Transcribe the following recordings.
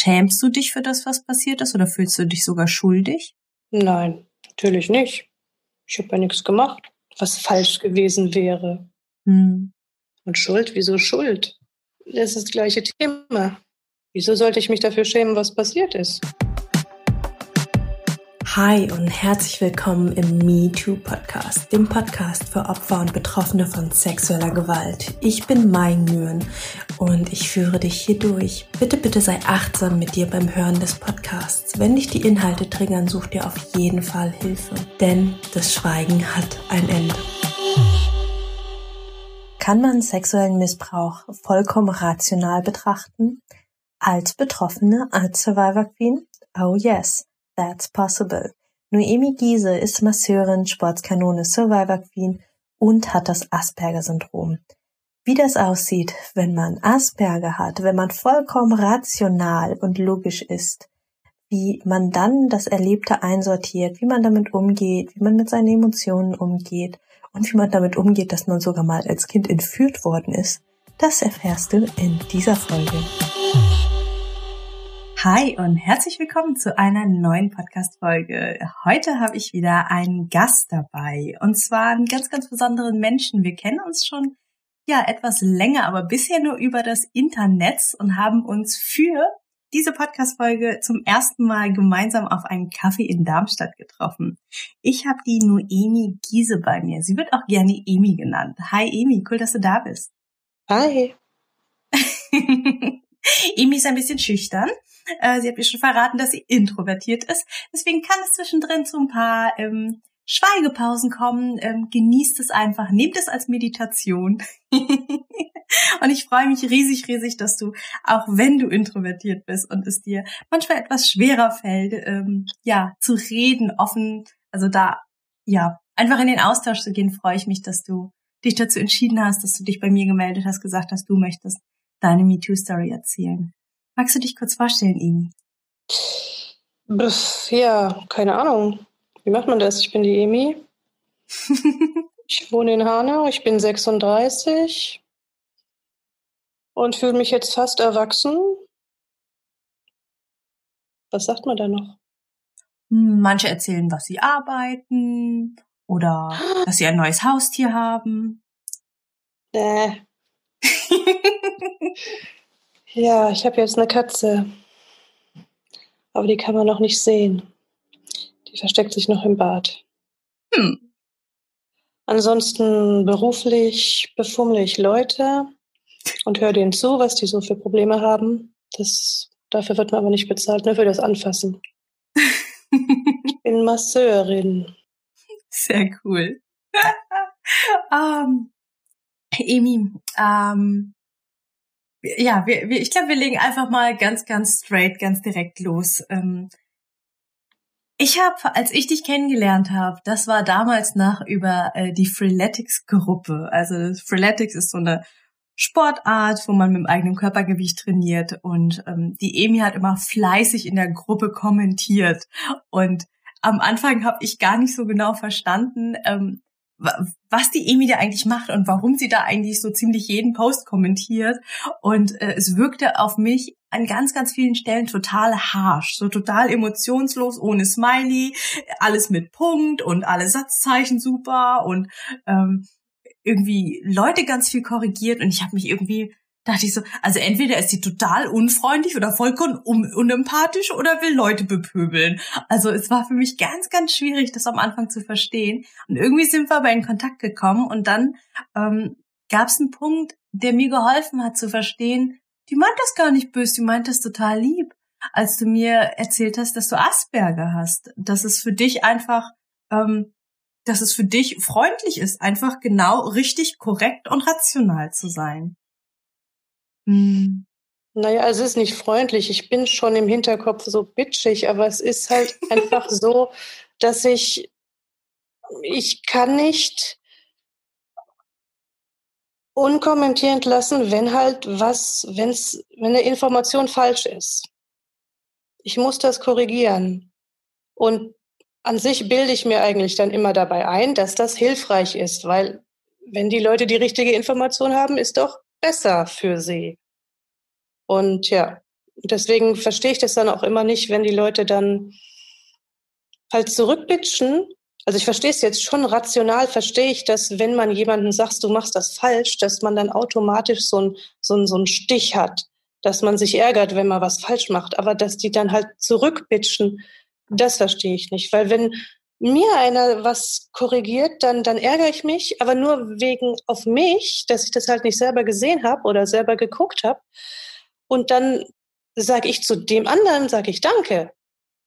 Schämst du dich für das, was passiert ist, oder fühlst du dich sogar schuldig? Nein, natürlich nicht. Ich habe ja nichts gemacht, was falsch gewesen wäre. Hm. Und Schuld, wieso Schuld? Das ist das gleiche Thema. Wieso sollte ich mich dafür schämen, was passiert ist? Hi und herzlich willkommen im MeToo Podcast, dem Podcast für Opfer und Betroffene von sexueller Gewalt. Ich bin Mai Nguyen und ich führe dich hier durch. Bitte, bitte sei achtsam mit dir beim Hören des Podcasts. Wenn dich die Inhalte triggern, such dir auf jeden Fall Hilfe, denn das Schweigen hat ein Ende. Kann man sexuellen Missbrauch vollkommen rational betrachten? Als Betroffene, als Survivor Queen? Oh yes. That's Possible. Noemi Giese ist Masseurin, Sportskanone, Survivor Queen und hat das Asperger-Syndrom. Wie das aussieht, wenn man Asperger hat, wenn man vollkommen rational und logisch ist, wie man dann das Erlebte einsortiert, wie man damit umgeht, wie man mit seinen Emotionen umgeht und wie man damit umgeht, dass man sogar mal als Kind entführt worden ist, das erfährst du in dieser Folge. Hi und herzlich willkommen zu einer neuen Podcast-Folge. Heute habe ich wieder einen Gast dabei und zwar einen ganz, ganz besonderen Menschen. Wir kennen uns schon ja etwas länger, aber bisher nur über das Internet und haben uns für diese Podcast-Folge zum ersten Mal gemeinsam auf einen Kaffee in Darmstadt getroffen. Ich habe die Noemi Giese bei mir. Sie wird auch gerne Emi genannt. Hi Emi, cool, dass du da bist. Hi. Emi ist ein bisschen schüchtern. Äh, sie hat mir schon verraten, dass sie introvertiert ist. Deswegen kann es zwischendrin zu ein paar ähm, Schweigepausen kommen. Ähm, genießt es einfach, nehmt es als Meditation. und ich freue mich riesig, riesig, dass du, auch wenn du introvertiert bist und es dir manchmal etwas schwerer fällt, ähm, ja, zu reden, offen, also da, ja, einfach in den Austausch zu gehen, freue ich mich, dass du dich dazu entschieden hast, dass du dich bei mir gemeldet hast, gesagt hast, du möchtest deine MeToo-Story erzählen. Magst du dich kurz vorstellen, Emi? Ja, keine Ahnung. Wie macht man das? Ich bin die Emi. ich wohne in Hanau, ich bin 36 und fühle mich jetzt fast erwachsen. Was sagt man da noch? Manche erzählen, was sie arbeiten oder dass sie ein neues Haustier haben. Äh, ja, ich habe jetzt eine Katze. Aber die kann man noch nicht sehen. Die versteckt sich noch im Bad. Hm. Ansonsten beruflich befummle ich Leute und höre denen zu, was die so für Probleme haben. Das, dafür wird man aber nicht bezahlt, nur für das Anfassen. ich bin Masseurin. Sehr cool. um, Emi, ähm, ja, wir, wir, ich glaube, wir legen einfach mal ganz, ganz straight, ganz direkt los. Ähm, ich habe, als ich dich kennengelernt habe, das war damals nach über äh, die Freeletics-Gruppe. Also Freeletics ist so eine Sportart, wo man mit dem eigenen Körpergewicht trainiert. Und ähm, die Emi hat immer fleißig in der Gruppe kommentiert. Und am Anfang habe ich gar nicht so genau verstanden, ähm, was die Emi da eigentlich macht und warum sie da eigentlich so ziemlich jeden Post kommentiert. Und äh, es wirkte auf mich an ganz, ganz vielen Stellen total harsh, so total emotionslos, ohne Smiley, alles mit Punkt und alle Satzzeichen super und ähm, irgendwie Leute ganz viel korrigiert und ich habe mich irgendwie dachte ich so, also entweder ist sie total unfreundlich oder vollkommen un unempathisch oder will Leute bepöbeln. Also es war für mich ganz, ganz schwierig, das am Anfang zu verstehen. Und irgendwie sind wir aber in Kontakt gekommen und dann ähm, gab es einen Punkt, der mir geholfen hat zu verstehen, die meint das gar nicht böse, die meint das total lieb, als du mir erzählt hast, dass du Asperger hast. Dass es für dich einfach, ähm, dass es für dich freundlich ist, einfach genau richtig, korrekt und rational zu sein. Hm. Naja, also es ist nicht freundlich. Ich bin schon im Hinterkopf so bitchig, aber es ist halt einfach so, dass ich, ich kann nicht unkommentierend lassen, wenn halt was, wenn's, wenn eine Information falsch ist. Ich muss das korrigieren. Und an sich bilde ich mir eigentlich dann immer dabei ein, dass das hilfreich ist, weil wenn die Leute die richtige Information haben, ist doch besser für sie. Und ja, deswegen verstehe ich das dann auch immer nicht, wenn die Leute dann halt zurückbitschen. Also ich verstehe es jetzt schon rational, verstehe ich, dass wenn man jemandem sagt, du machst das falsch, dass man dann automatisch so ein, so ein, so ein Stich hat, dass man sich ärgert, wenn man was falsch macht. Aber dass die dann halt zurückbitschen, das verstehe ich nicht. Weil wenn mir einer was korrigiert, dann, dann ärgere ich mich, aber nur wegen auf mich, dass ich das halt nicht selber gesehen habe oder selber geguckt habe. Und dann sage ich zu dem anderen, sage ich Danke.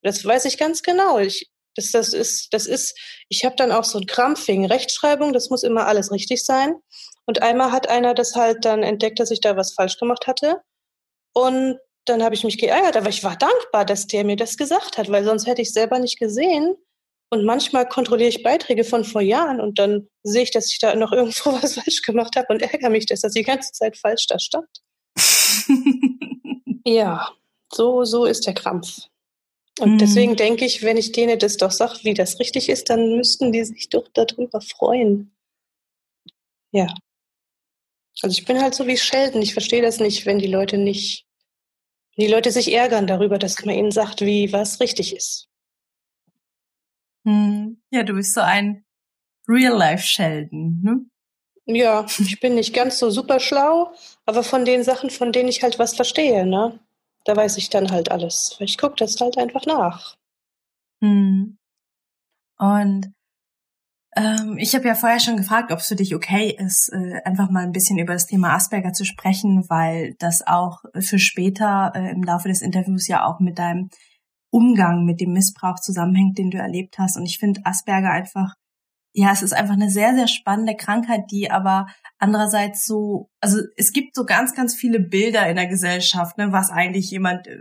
Das weiß ich ganz genau. Ich, das, das ist, das ist, ich habe dann auch so ein Krampf wegen Rechtschreibung, das muss immer alles richtig sein. Und einmal hat einer das halt dann entdeckt, dass ich da was falsch gemacht hatte. Und dann habe ich mich geärgert, aber ich war dankbar, dass der mir das gesagt hat, weil sonst hätte ich selber nicht gesehen. Und manchmal kontrolliere ich Beiträge von vor Jahren und dann sehe ich, dass ich da noch irgendwo was falsch gemacht habe und ärgere mich, dass das die ganze Zeit falsch da stand. ja, so, so ist der Krampf. Und mhm. deswegen denke ich, wenn ich denen das doch sage, wie das richtig ist, dann müssten die sich doch darüber freuen. Ja. Also ich bin halt so wie Sheldon. Ich verstehe das nicht, wenn die Leute nicht, die Leute sich ärgern darüber, dass man ihnen sagt, wie was richtig ist. Hm. Ja, du bist so ein Real-Life-Sheldon, ne? Ja, ich bin nicht ganz so super schlau, aber von den Sachen, von denen ich halt was verstehe, ne? Da weiß ich dann halt alles. Ich gucke das halt einfach nach. Hm. Und ähm, ich habe ja vorher schon gefragt, ob es für dich okay ist, äh, einfach mal ein bisschen über das Thema Asperger zu sprechen, weil das auch für später äh, im Laufe des Interviews ja auch mit deinem Umgang mit dem Missbrauch zusammenhängt, den du erlebt hast. Und ich finde Asperger einfach, ja, es ist einfach eine sehr, sehr spannende Krankheit, die aber andererseits so, also es gibt so ganz, ganz viele Bilder in der Gesellschaft, ne, was eigentlich jemand, äh,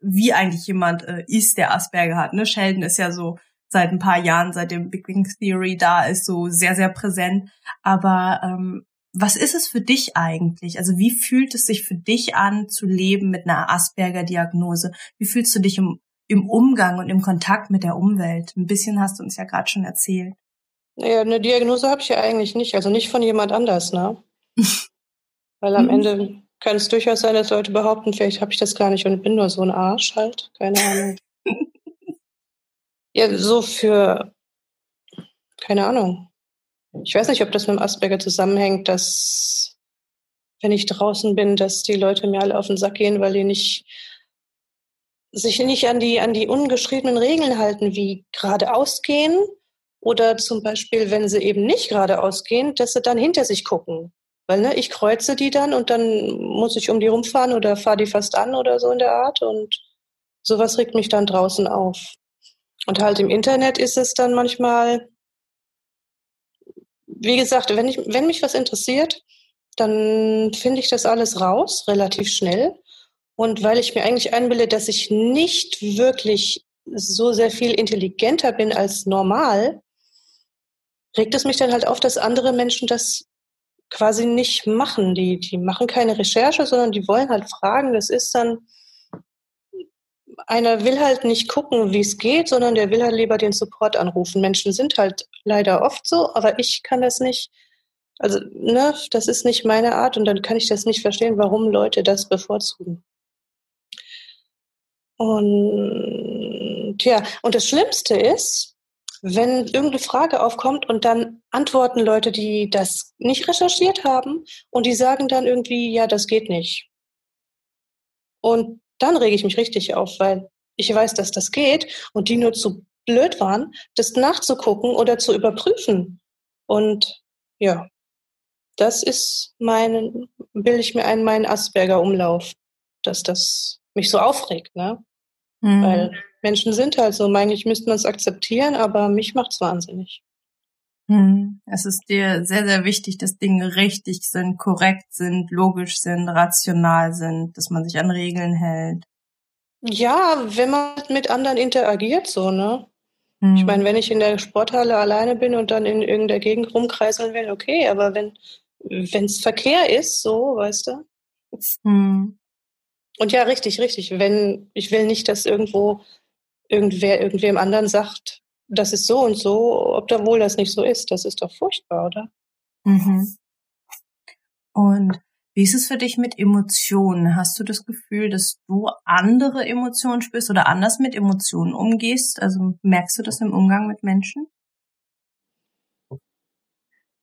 wie eigentlich jemand äh, ist, der Asperger hat. Ne? Sheldon ist ja so seit ein paar Jahren, seit dem Big Bang Theory da ist, so sehr, sehr präsent. Aber ähm, was ist es für dich eigentlich? Also wie fühlt es sich für dich an, zu leben mit einer Asperger-Diagnose? Wie fühlst du dich im im Umgang und im Kontakt mit der Umwelt. Ein bisschen hast du uns ja gerade schon erzählt. Ja, eine Diagnose habe ich ja eigentlich nicht, also nicht von jemand anders, ne? Weil am mhm. Ende kann es durchaus sein, dass Leute behaupten, vielleicht habe ich das gar nicht und bin nur so ein Arsch halt. Keine Ahnung. ja, so für, keine Ahnung. Ich weiß nicht, ob das mit dem Asperger zusammenhängt, dass, wenn ich draußen bin, dass die Leute mir alle auf den Sack gehen, weil die nicht sich nicht an die, an die ungeschriebenen Regeln halten, wie geradeaus gehen oder zum Beispiel, wenn sie eben nicht geradeaus gehen, dass sie dann hinter sich gucken. Weil ne, ich kreuze die dann und dann muss ich um die rumfahren oder fahre die fast an oder so in der Art und sowas regt mich dann draußen auf. Und halt im Internet ist es dann manchmal, wie gesagt, wenn, ich, wenn mich was interessiert, dann finde ich das alles raus, relativ schnell. Und weil ich mir eigentlich einbilde, dass ich nicht wirklich so sehr viel intelligenter bin als normal, regt es mich dann halt auf, dass andere Menschen das quasi nicht machen. Die, die machen keine Recherche, sondern die wollen halt fragen. Das ist dann, einer will halt nicht gucken, wie es geht, sondern der will halt lieber den Support anrufen. Menschen sind halt leider oft so, aber ich kann das nicht. Also, ne, das ist nicht meine Art und dann kann ich das nicht verstehen, warum Leute das bevorzugen. Und ja, und das Schlimmste ist, wenn irgendeine Frage aufkommt und dann antworten Leute, die das nicht recherchiert haben und die sagen dann irgendwie, ja, das geht nicht. Und dann rege ich mich richtig auf, weil ich weiß, dass das geht und die nur zu blöd waren, das nachzugucken oder zu überprüfen. Und ja, das ist mein, bilde ich mir ein, mein Asperger-Umlauf, dass das mich so aufregt, ne? Mhm. Weil Menschen sind halt so. Eigentlich müsste man es akzeptieren, aber mich macht es wahnsinnig. Mhm. Es ist dir sehr, sehr wichtig, dass Dinge richtig sind, korrekt sind, logisch sind, rational sind, dass man sich an Regeln hält. Ja, wenn man mit anderen interagiert, so, ne? Mhm. Ich meine, wenn ich in der Sporthalle alleine bin und dann in irgendeiner Gegend rumkreiseln will, okay, aber wenn es Verkehr ist, so, weißt du? Mhm. Und ja, richtig, richtig. Wenn, ich will nicht, dass irgendwo irgendwer irgendwem anderen sagt, das ist so und so, ob da wohl das nicht so ist. Das ist doch furchtbar, oder? Mhm. Und Wie ist es für dich mit Emotionen? Hast du das Gefühl, dass du andere Emotionen spürst oder anders mit Emotionen umgehst? Also merkst du das im Umgang mit Menschen?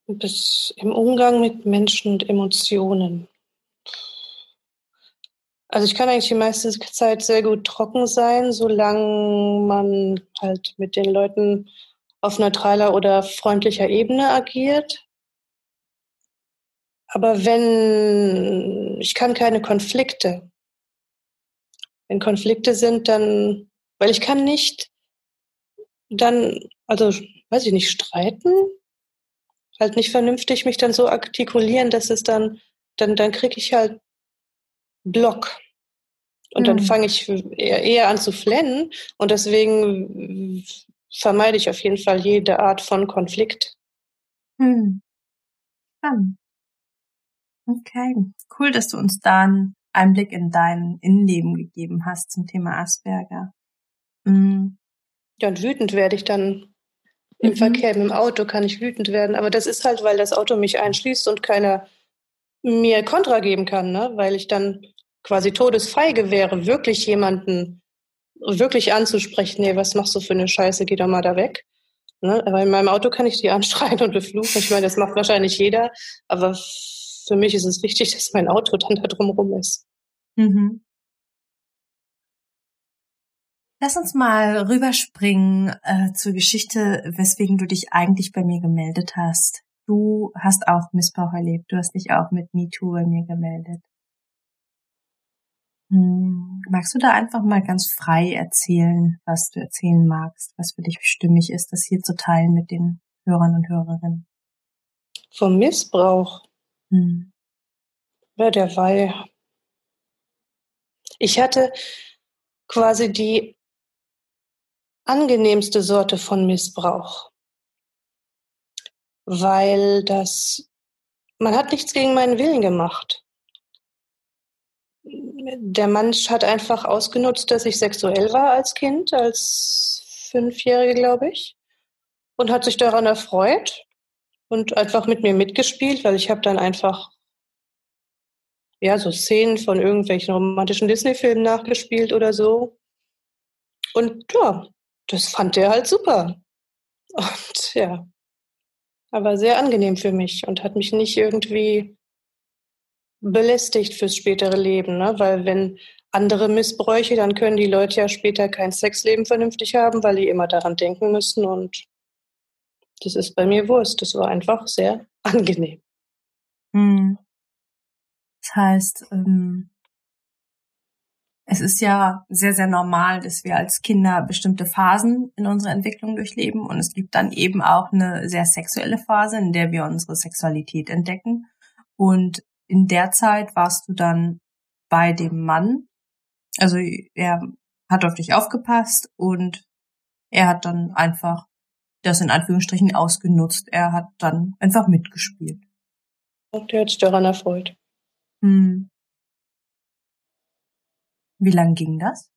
Das im Umgang mit Menschen und Emotionen. Also ich kann eigentlich die meiste Zeit sehr gut trocken sein, solange man halt mit den Leuten auf neutraler oder freundlicher Ebene agiert. Aber wenn ich kann keine Konflikte. Wenn Konflikte sind, dann, weil ich kann nicht dann, also weiß ich nicht, streiten, halt nicht vernünftig mich dann so artikulieren, dass es dann, dann, dann kriege ich halt Block. Und dann fange ich eher, eher an zu flennen und deswegen vermeide ich auf jeden Fall jede Art von Konflikt. Spannend. Okay, cool, dass du uns da einen Einblick in dein Innenleben gegeben hast zum Thema Asperger. Mhm. Ja, und wütend werde ich dann im mhm. Verkehr, im Auto kann ich wütend werden. Aber das ist halt, weil das Auto mich einschließt und keiner mir Kontra geben kann, ne? weil ich dann quasi todesfeige wäre, wirklich jemanden wirklich anzusprechen, nee, was machst du für eine Scheiße, geh doch mal da weg. Ne? Aber in meinem Auto kann ich die anschreien und befluchen. Ich meine, das macht wahrscheinlich jeder, aber für mich ist es wichtig, dass mein Auto dann da drumherum ist. Mhm. Lass uns mal rüberspringen äh, zur Geschichte, weswegen du dich eigentlich bei mir gemeldet hast. Du hast auch Missbrauch erlebt. Du hast dich auch mit MeToo bei mir gemeldet. Hm, magst du da einfach mal ganz frei erzählen, was du erzählen magst, was für dich stimmig ist, das hier zu teilen mit den Hörern und Hörerinnen? Vom Missbrauch. Hm. Ja, der war ja. Ich hatte quasi die angenehmste Sorte von Missbrauch, weil das, man hat nichts gegen meinen Willen gemacht der Mensch hat einfach ausgenutzt, dass ich sexuell war als Kind, als Fünfjährige, glaube ich, und hat sich daran erfreut und einfach mit mir mitgespielt, weil ich habe dann einfach ja so Szenen von irgendwelchen romantischen Disney-Filmen nachgespielt oder so. Und ja, das fand er halt super. Und ja, aber sehr angenehm für mich und hat mich nicht irgendwie belästigt fürs spätere Leben, ne? weil wenn andere Missbräuche, dann können die Leute ja später kein Sexleben vernünftig haben, weil die immer daran denken müssen und das ist bei mir Wurst. Das war einfach sehr angenehm. Hm. Das heißt, ähm, es ist ja sehr, sehr normal, dass wir als Kinder bestimmte Phasen in unserer Entwicklung durchleben und es gibt dann eben auch eine sehr sexuelle Phase, in der wir unsere Sexualität entdecken. Und in der Zeit warst du dann bei dem Mann. Also er hat auf dich aufgepasst und er hat dann einfach das in Anführungsstrichen ausgenutzt. Er hat dann einfach mitgespielt. Und der hat sich daran erfreut. Hm. Wie lang ging das?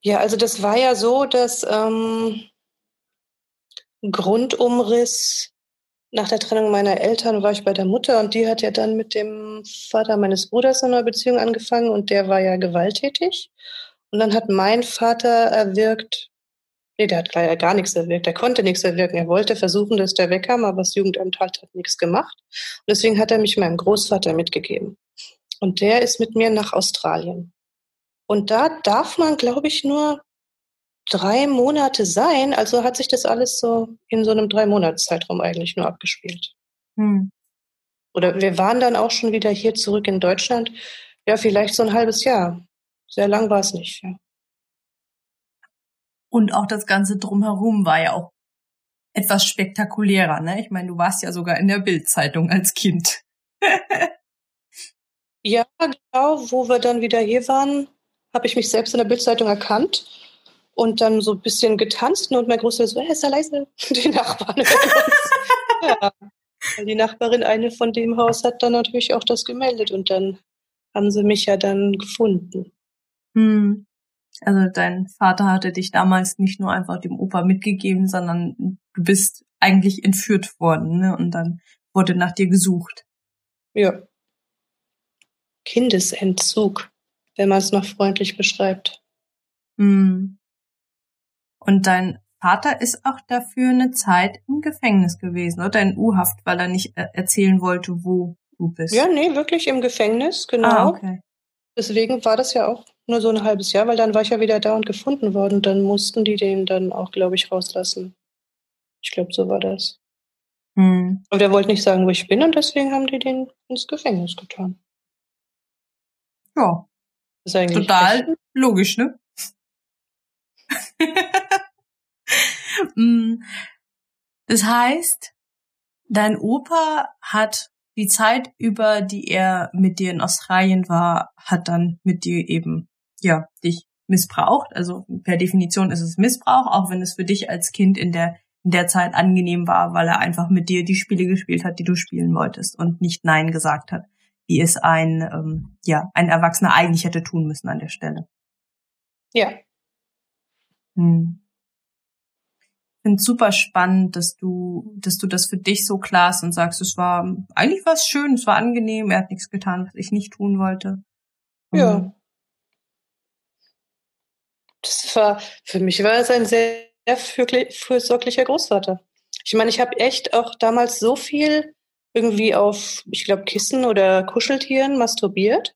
Ja, also das war ja so, dass ähm, Grundumriss nach der Trennung meiner Eltern war ich bei der Mutter und die hat ja dann mit dem Vater meines Bruders eine Beziehung angefangen und der war ja gewalttätig. Und dann hat mein Vater erwirkt, nee, der hat gar nichts erwirkt, der konnte nichts erwirken. Er wollte versuchen, dass der wegkam, aber das Jugendamt halt hat nichts gemacht. Und deswegen hat er mich meinem Großvater mitgegeben. Und der ist mit mir nach Australien. Und da darf man, glaube ich, nur drei Monate sein. Also hat sich das alles so in so einem drei Monats Zeitraum eigentlich nur abgespielt. Hm. Oder wir waren dann auch schon wieder hier zurück in Deutschland. Ja, vielleicht so ein halbes Jahr. Sehr lang war es nicht. Ja. Und auch das Ganze drumherum war ja auch etwas spektakulärer. Ne? Ich meine, du warst ja sogar in der Bildzeitung als Kind. ja, genau. Wo wir dann wieder hier waren, habe ich mich selbst in der Bildzeitung erkannt und dann so ein bisschen getanzt und mein Großvater so, hey, ist da leise, die Nachbarn. ja. Die Nachbarin, eine von dem Haus, hat dann natürlich auch das gemeldet und dann haben sie mich ja dann gefunden. Hm. Also dein Vater hatte dich damals nicht nur einfach dem Opa mitgegeben, sondern du bist eigentlich entführt worden, ne? Und dann wurde nach dir gesucht. Ja, Kindesentzug, wenn man es noch freundlich beschreibt. Hm. Und dein Vater ist auch dafür eine Zeit im Gefängnis gewesen oder in U-Haft, weil er nicht äh, erzählen wollte, wo du bist. Ja, nee, wirklich im Gefängnis, genau. Ah, okay. Deswegen war das ja auch nur so ein halbes Jahr, weil dann war ich ja wieder da und gefunden worden. Dann mussten die den dann auch, glaube ich, rauslassen. Ich glaube, so war das. Hm. Aber der wollte nicht sagen, wo ich bin und deswegen haben die den ins Gefängnis getan. Ja. Total echt? logisch, ne? Hm. das heißt, dein Opa hat die Zeit über, die er mit dir in Australien war, hat dann mit dir eben, ja, dich missbraucht. Also per Definition ist es Missbrauch, auch wenn es für dich als Kind in der in der Zeit angenehm war, weil er einfach mit dir die Spiele gespielt hat, die du spielen wolltest und nicht Nein gesagt hat, wie es ein ähm, ja ein Erwachsener eigentlich hätte tun müssen an der Stelle. Ja. Hm finde super spannend, dass du, dass du das für dich so klar und sagst, es war eigentlich was schön, es war angenehm, er hat nichts getan, was ich nicht tun wollte. Ja. Das war, für mich war es ein sehr fürsorglicher Großvater. Ich meine, ich habe echt auch damals so viel irgendwie auf, ich glaube, Kissen oder Kuscheltieren masturbiert.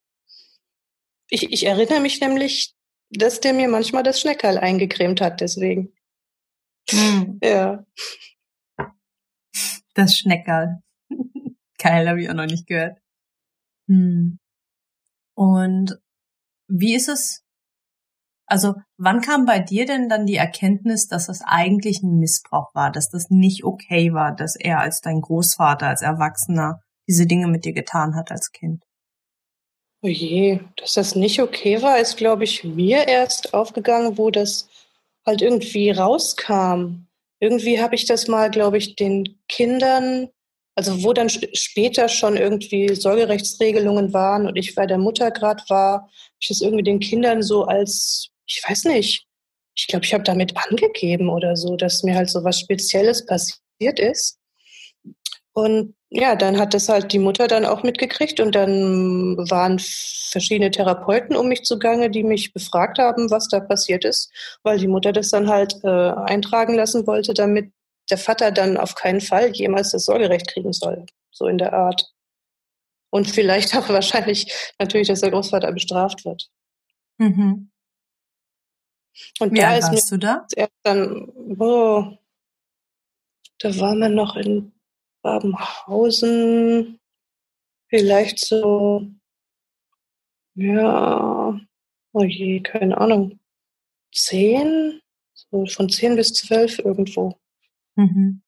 Ich, ich erinnere mich nämlich, dass der mir manchmal das Schneckerl eingecremt hat, deswegen. Hm. Ja. Das Schneckerl. Geil, habe ich auch noch nicht gehört. Hm. Und wie ist es? Also, wann kam bei dir denn dann die Erkenntnis, dass das eigentlich ein Missbrauch war, dass das nicht okay war, dass er als dein Großvater, als Erwachsener diese Dinge mit dir getan hat als Kind? Oh je, dass das nicht okay war, ist, glaube ich, mir erst aufgegangen, wo das halt irgendwie rauskam. Irgendwie habe ich das mal, glaube ich, den Kindern, also wo dann später schon irgendwie Sorgerechtsregelungen waren und ich bei der Mutter gerade war, habe ich das irgendwie den Kindern so als, ich weiß nicht, ich glaube, ich habe damit angegeben oder so, dass mir halt so was Spezielles passiert ist. Und ja, dann hat das halt die Mutter dann auch mitgekriegt und dann waren verschiedene Therapeuten um mich zugange, die mich befragt haben, was da passiert ist, weil die Mutter das dann halt äh, eintragen lassen wollte, damit der Vater dann auf keinen Fall jemals das Sorgerecht kriegen soll, so in der Art. Und vielleicht auch wahrscheinlich natürlich, dass der Großvater bestraft wird. Mhm. Und Wie da ist warst du da? Dann, oh, da war man noch in Babenhausen vielleicht so, ja, oh je, keine Ahnung, zehn, so von zehn bis zwölf irgendwo. Mhm.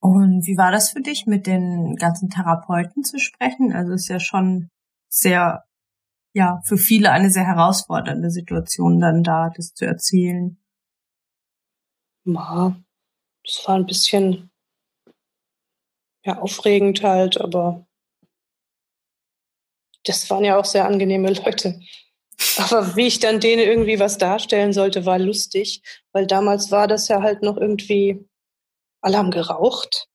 Und wie war das für dich, mit den ganzen Therapeuten zu sprechen? Also ist ja schon sehr, ja, für viele eine sehr herausfordernde Situation dann da, das zu erzählen. Ja, das war ein bisschen ja, aufregend halt, aber das waren ja auch sehr angenehme Leute. Aber wie ich dann denen irgendwie was darstellen sollte, war lustig, weil damals war das ja halt noch irgendwie, alle haben geraucht.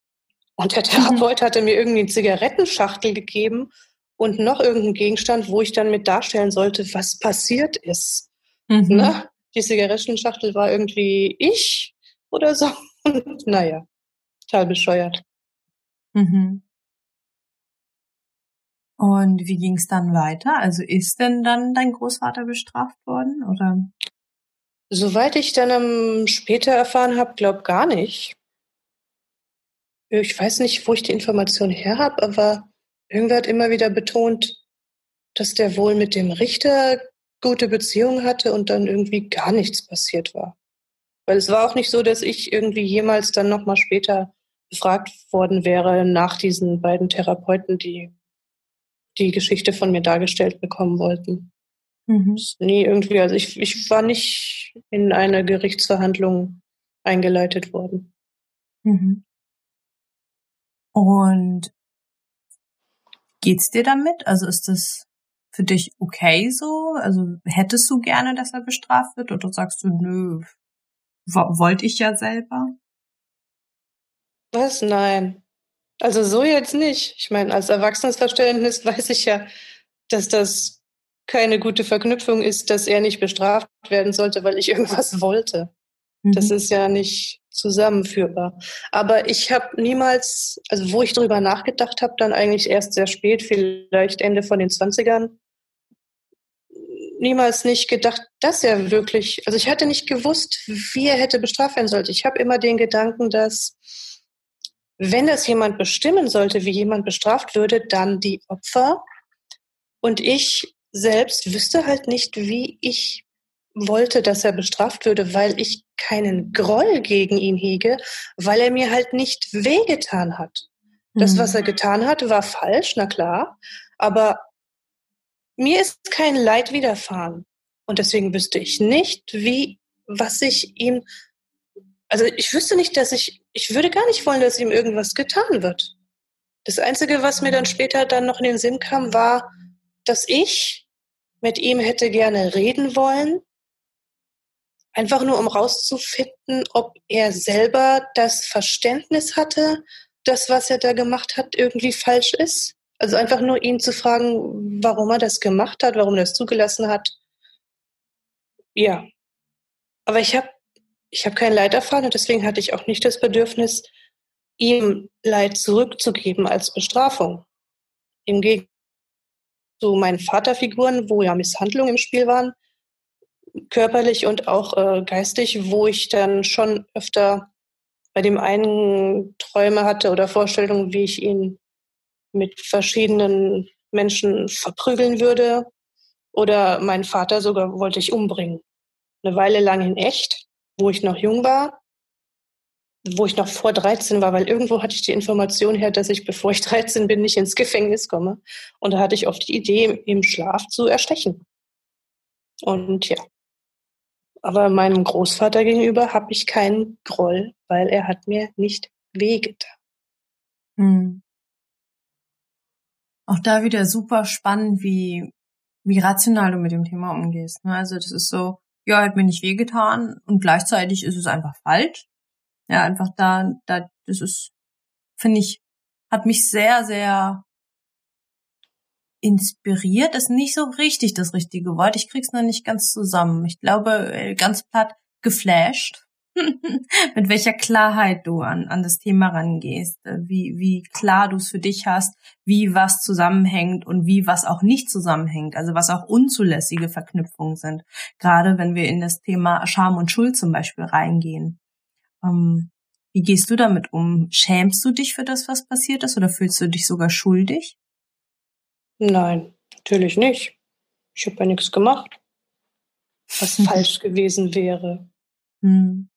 Und der Therapeut mhm. hatte mir irgendwie eine Zigarettenschachtel gegeben und noch irgendeinen Gegenstand, wo ich dann mit darstellen sollte, was passiert ist. Mhm. Ne? Die Zigarettenschachtel war irgendwie ich oder so. naja, total bescheuert. Mhm. Und wie ging es dann weiter? Also ist denn dann dein Großvater bestraft worden oder? Soweit ich dann um, später erfahren habe, glaub gar nicht. Ich weiß nicht, wo ich die Information her habe, aber irgendwer hat immer wieder betont, dass der wohl mit dem Richter gute Beziehungen hatte und dann irgendwie gar nichts passiert war. Weil es war auch nicht so, dass ich irgendwie jemals dann nochmal später befragt worden wäre nach diesen beiden Therapeuten, die die Geschichte von mir dargestellt bekommen wollten. Mhm. Nie irgendwie, also ich, ich war nicht in eine Gerichtsverhandlung eingeleitet worden. Mhm. Und geht's dir damit? Also ist das für dich okay so? Also hättest du gerne, dass er bestraft wird oder sagst du, nö, wollte ich ja selber? Was? Nein. Also so jetzt nicht. Ich meine, als Erwachsenenverständnis weiß ich ja, dass das keine gute Verknüpfung ist, dass er nicht bestraft werden sollte, weil ich irgendwas wollte. Mhm. Das ist ja nicht zusammenführbar. Aber ich habe niemals, also wo ich drüber nachgedacht habe, dann eigentlich erst sehr spät, vielleicht Ende von den Zwanzigern, niemals nicht gedacht, dass er wirklich, also ich hatte nicht gewusst, wie er hätte bestraft werden sollte. Ich habe immer den Gedanken, dass wenn es jemand bestimmen sollte, wie jemand bestraft würde, dann die Opfer. Und ich selbst wüsste halt nicht, wie ich wollte, dass er bestraft würde, weil ich keinen Groll gegen ihn hege, weil er mir halt nicht wehgetan hat. Das, was er mhm. getan hat, war falsch, na klar. Aber mir ist kein Leid widerfahren. Und deswegen wüsste ich nicht, wie, was ich ihm, also ich wüsste nicht, dass ich, ich würde gar nicht wollen, dass ihm irgendwas getan wird. Das Einzige, was mir dann später dann noch in den Sinn kam, war, dass ich mit ihm hätte gerne reden wollen, einfach nur um rauszufinden, ob er selber das Verständnis hatte, dass was er da gemacht hat irgendwie falsch ist. Also einfach nur ihn zu fragen, warum er das gemacht hat, warum er das zugelassen hat. Ja. Aber ich habe ich hab kein Leid erfahren und deswegen hatte ich auch nicht das Bedürfnis, ihm Leid zurückzugeben als Bestrafung. Im Gegenteil zu meinen Vaterfiguren, wo ja Misshandlungen im Spiel waren, körperlich und auch äh, geistig, wo ich dann schon öfter bei dem einen Träume hatte oder Vorstellungen, wie ich ihn mit verschiedenen Menschen verprügeln würde. Oder meinen Vater sogar wollte ich umbringen. Eine Weile lang in echt, wo ich noch jung war, wo ich noch vor 13 war, weil irgendwo hatte ich die Information her, dass ich, bevor ich 13 bin, nicht ins Gefängnis komme. Und da hatte ich oft die Idee, im Schlaf zu erstechen. Und ja. Aber meinem Großvater gegenüber habe ich keinen Groll, weil er hat mir nicht wehgetan. Hm. Auch da wieder super spannend, wie, wie rational du mit dem Thema umgehst. Ne? Also das ist so, ja, hat mir nicht wehgetan und gleichzeitig ist es einfach falsch. Ja, einfach da, da, das ist, finde ich, hat mich sehr, sehr inspiriert, ist nicht so richtig das richtige Wort. Ich krieg's noch nicht ganz zusammen. Ich glaube, äh, ganz platt geflasht. mit welcher Klarheit du an, an das Thema rangehst, äh, wie, wie klar du es für dich hast, wie was zusammenhängt und wie was auch nicht zusammenhängt, also was auch unzulässige Verknüpfungen sind. Gerade wenn wir in das Thema Scham und Schuld zum Beispiel reingehen. Ähm, wie gehst du damit um? Schämst du dich für das, was passiert ist oder fühlst du dich sogar schuldig? Nein, natürlich nicht. Ich habe ja nichts gemacht, was falsch gewesen wäre. Hm.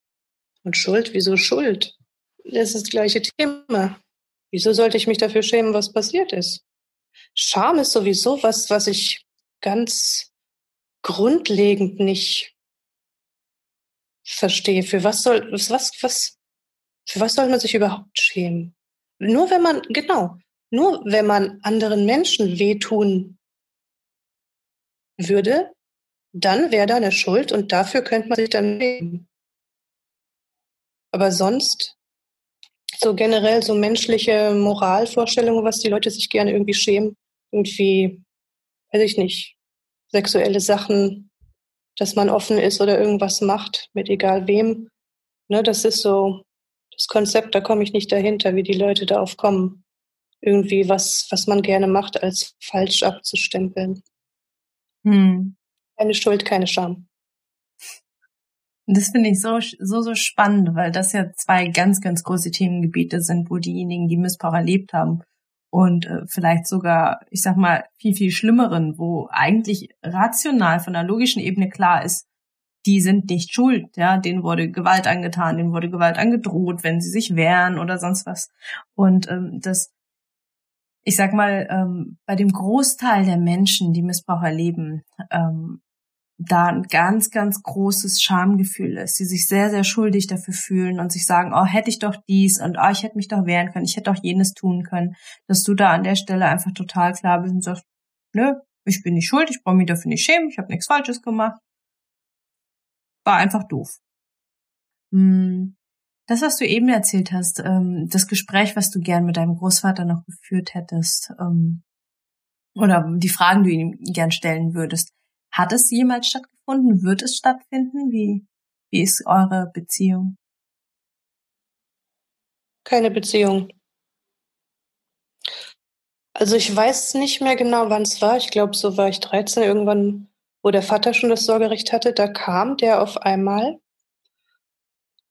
Und Schuld, wieso Schuld? Das ist das gleiche Thema. Wieso sollte ich mich dafür schämen, was passiert ist? Scham ist sowieso was, was ich ganz grundlegend nicht verstehe. Für was soll, was, was, für was soll man sich überhaupt schämen? Nur wenn man, genau, nur wenn man anderen Menschen wehtun würde, dann wäre da eine Schuld und dafür könnte man sich dann schämen. Aber sonst, so generell so menschliche Moralvorstellungen, was die Leute sich gerne irgendwie schämen, irgendwie, weiß ich nicht, sexuelle Sachen, dass man offen ist oder irgendwas macht, mit egal wem. Ne, das ist so das Konzept, da komme ich nicht dahinter, wie die Leute darauf kommen, irgendwie was, was man gerne macht, als falsch abzustempeln. Hm. Keine Schuld, keine Scham. Das finde ich so, so, so spannend, weil das ja zwei ganz, ganz große Themengebiete sind, wo diejenigen, die Missbrauch erlebt haben und äh, vielleicht sogar, ich sag mal, viel, viel schlimmeren, wo eigentlich rational von der logischen Ebene klar ist, die sind nicht schuld, ja, denen wurde Gewalt angetan, denen wurde Gewalt angedroht, wenn sie sich wehren oder sonst was. Und ähm, das, ich sag mal, ähm, bei dem Großteil der Menschen, die Missbrauch erleben, ähm, da ein ganz, ganz großes Schamgefühl ist, die sich sehr, sehr schuldig dafür fühlen und sich sagen, oh, hätte ich doch dies und oh, ich hätte mich doch wehren können, ich hätte doch jenes tun können, dass du da an der Stelle einfach total klar bist und sagst, nö, ich bin nicht schuld, ich brauche mich dafür nicht schämen, ich habe nichts Falsches gemacht. War einfach doof. Hm. Das, was du eben erzählt hast, ähm, das Gespräch, was du gern mit deinem Großvater noch geführt hättest, ähm, oder die Fragen, die du ihm gern stellen würdest, hat es jemals stattgefunden? Wird es stattfinden? Wie, wie ist eure Beziehung? Keine Beziehung. Also ich weiß nicht mehr genau, wann es war. Ich glaube, so war ich 13, irgendwann, wo der Vater schon das Sorgerecht hatte. Da kam der auf einmal.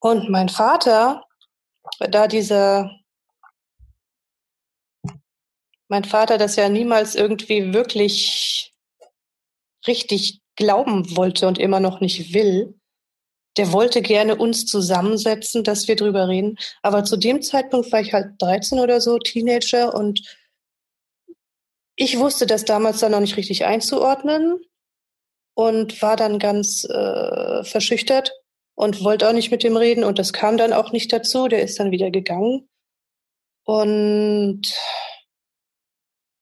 Und mein Vater, da dieser, mein Vater das ja niemals irgendwie wirklich richtig glauben wollte und immer noch nicht will, der wollte gerne uns zusammensetzen, dass wir drüber reden. Aber zu dem Zeitpunkt war ich halt 13 oder so, Teenager, und ich wusste das damals dann noch nicht richtig einzuordnen und war dann ganz äh, verschüchtert und wollte auch nicht mit dem reden. Und das kam dann auch nicht dazu. Der ist dann wieder gegangen. Und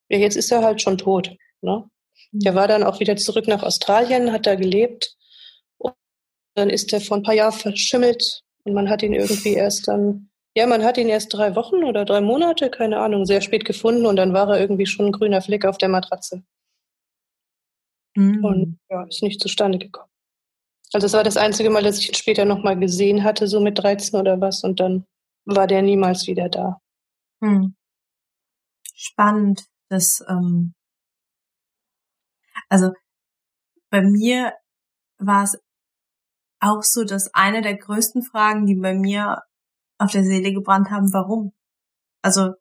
ja, jetzt ist er halt schon tot. Ne? Der war dann auch wieder zurück nach Australien, hat da gelebt. Und dann ist er vor ein paar Jahren verschimmelt und man hat ihn irgendwie erst dann, ja, man hat ihn erst drei Wochen oder drei Monate, keine Ahnung, sehr spät gefunden und dann war er irgendwie schon ein grüner Fleck auf der Matratze. Mhm. Und ja, ist nicht zustande gekommen. Also es war das einzige Mal, dass ich ihn später nochmal gesehen hatte, so mit 13 oder was, und dann war der niemals wieder da. Mhm. Spannend, dass ähm, also bei mir war es auch so, dass eine der größten Fragen, die bei mir auf der Seele gebrannt haben, warum? Also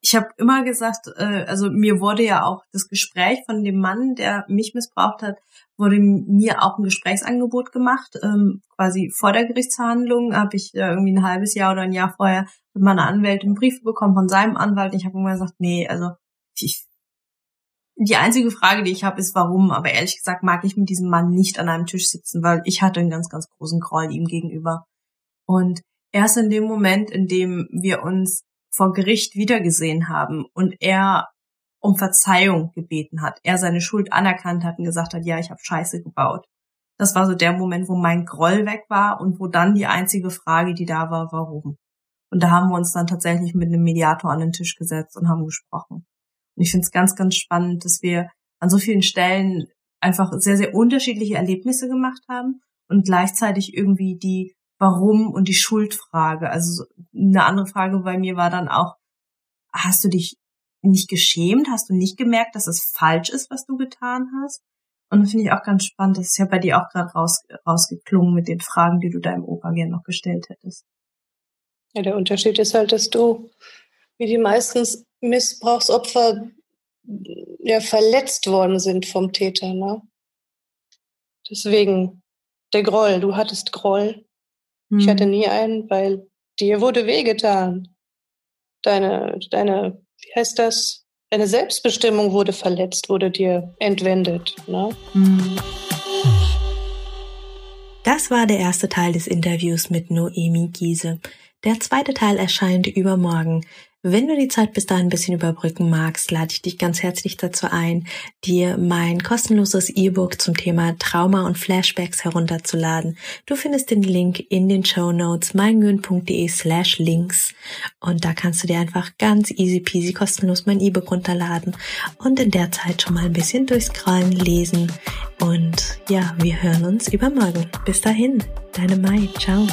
ich habe immer gesagt, äh, also mir wurde ja auch das Gespräch von dem Mann, der mich missbraucht hat, wurde mir auch ein Gesprächsangebot gemacht. Ähm, quasi vor der Gerichtsverhandlung habe ich äh, irgendwie ein halbes Jahr oder ein Jahr vorher mit meiner Anwältin Briefe bekommen von seinem Anwalt. Ich habe immer gesagt, nee, also ich die einzige Frage, die ich habe, ist warum. Aber ehrlich gesagt mag ich mit diesem Mann nicht an einem Tisch sitzen, weil ich hatte einen ganz, ganz großen Groll ihm gegenüber. Und erst in dem Moment, in dem wir uns vor Gericht wiedergesehen haben und er um Verzeihung gebeten hat, er seine Schuld anerkannt hat und gesagt hat, ja, ich habe Scheiße gebaut. Das war so der Moment, wo mein Groll weg war und wo dann die einzige Frage, die da war, warum. Und da haben wir uns dann tatsächlich mit einem Mediator an den Tisch gesetzt und haben gesprochen. Und ich finde es ganz, ganz spannend, dass wir an so vielen Stellen einfach sehr, sehr unterschiedliche Erlebnisse gemacht haben und gleichzeitig irgendwie die Warum und die Schuldfrage. Also eine andere Frage bei mir war dann auch, hast du dich nicht geschämt? Hast du nicht gemerkt, dass es falsch ist, was du getan hast? Und das finde ich auch ganz spannend. Das ist ja bei dir auch gerade raus, rausgeklungen mit den Fragen, die du deinem Opa gerne noch gestellt hättest. Ja, der Unterschied ist halt, dass du, wie die meisten Missbrauchsopfer, ja, verletzt worden sind vom Täter, ne? Deswegen, der Groll, du hattest Groll. Hm. Ich hatte hm. nie einen, weil dir wurde wehgetan. Deine, deine, wie heißt das? Deine Selbstbestimmung wurde verletzt, wurde dir entwendet. Ne? Hm. Das war der erste Teil des Interviews mit Noemi Giese. Der zweite Teil erscheint übermorgen. Wenn du die Zeit bis dahin ein bisschen überbrücken magst, lade ich dich ganz herzlich dazu ein, dir mein kostenloses E-Book zum Thema Trauma und Flashbacks herunterzuladen. Du findest den Link in den Show Notes meingyön.de slash links und da kannst du dir einfach ganz easy peasy kostenlos mein E-Book runterladen und in der Zeit schon mal ein bisschen durchscrollen, lesen und ja, wir hören uns übermorgen. Bis dahin, deine Mai, ciao.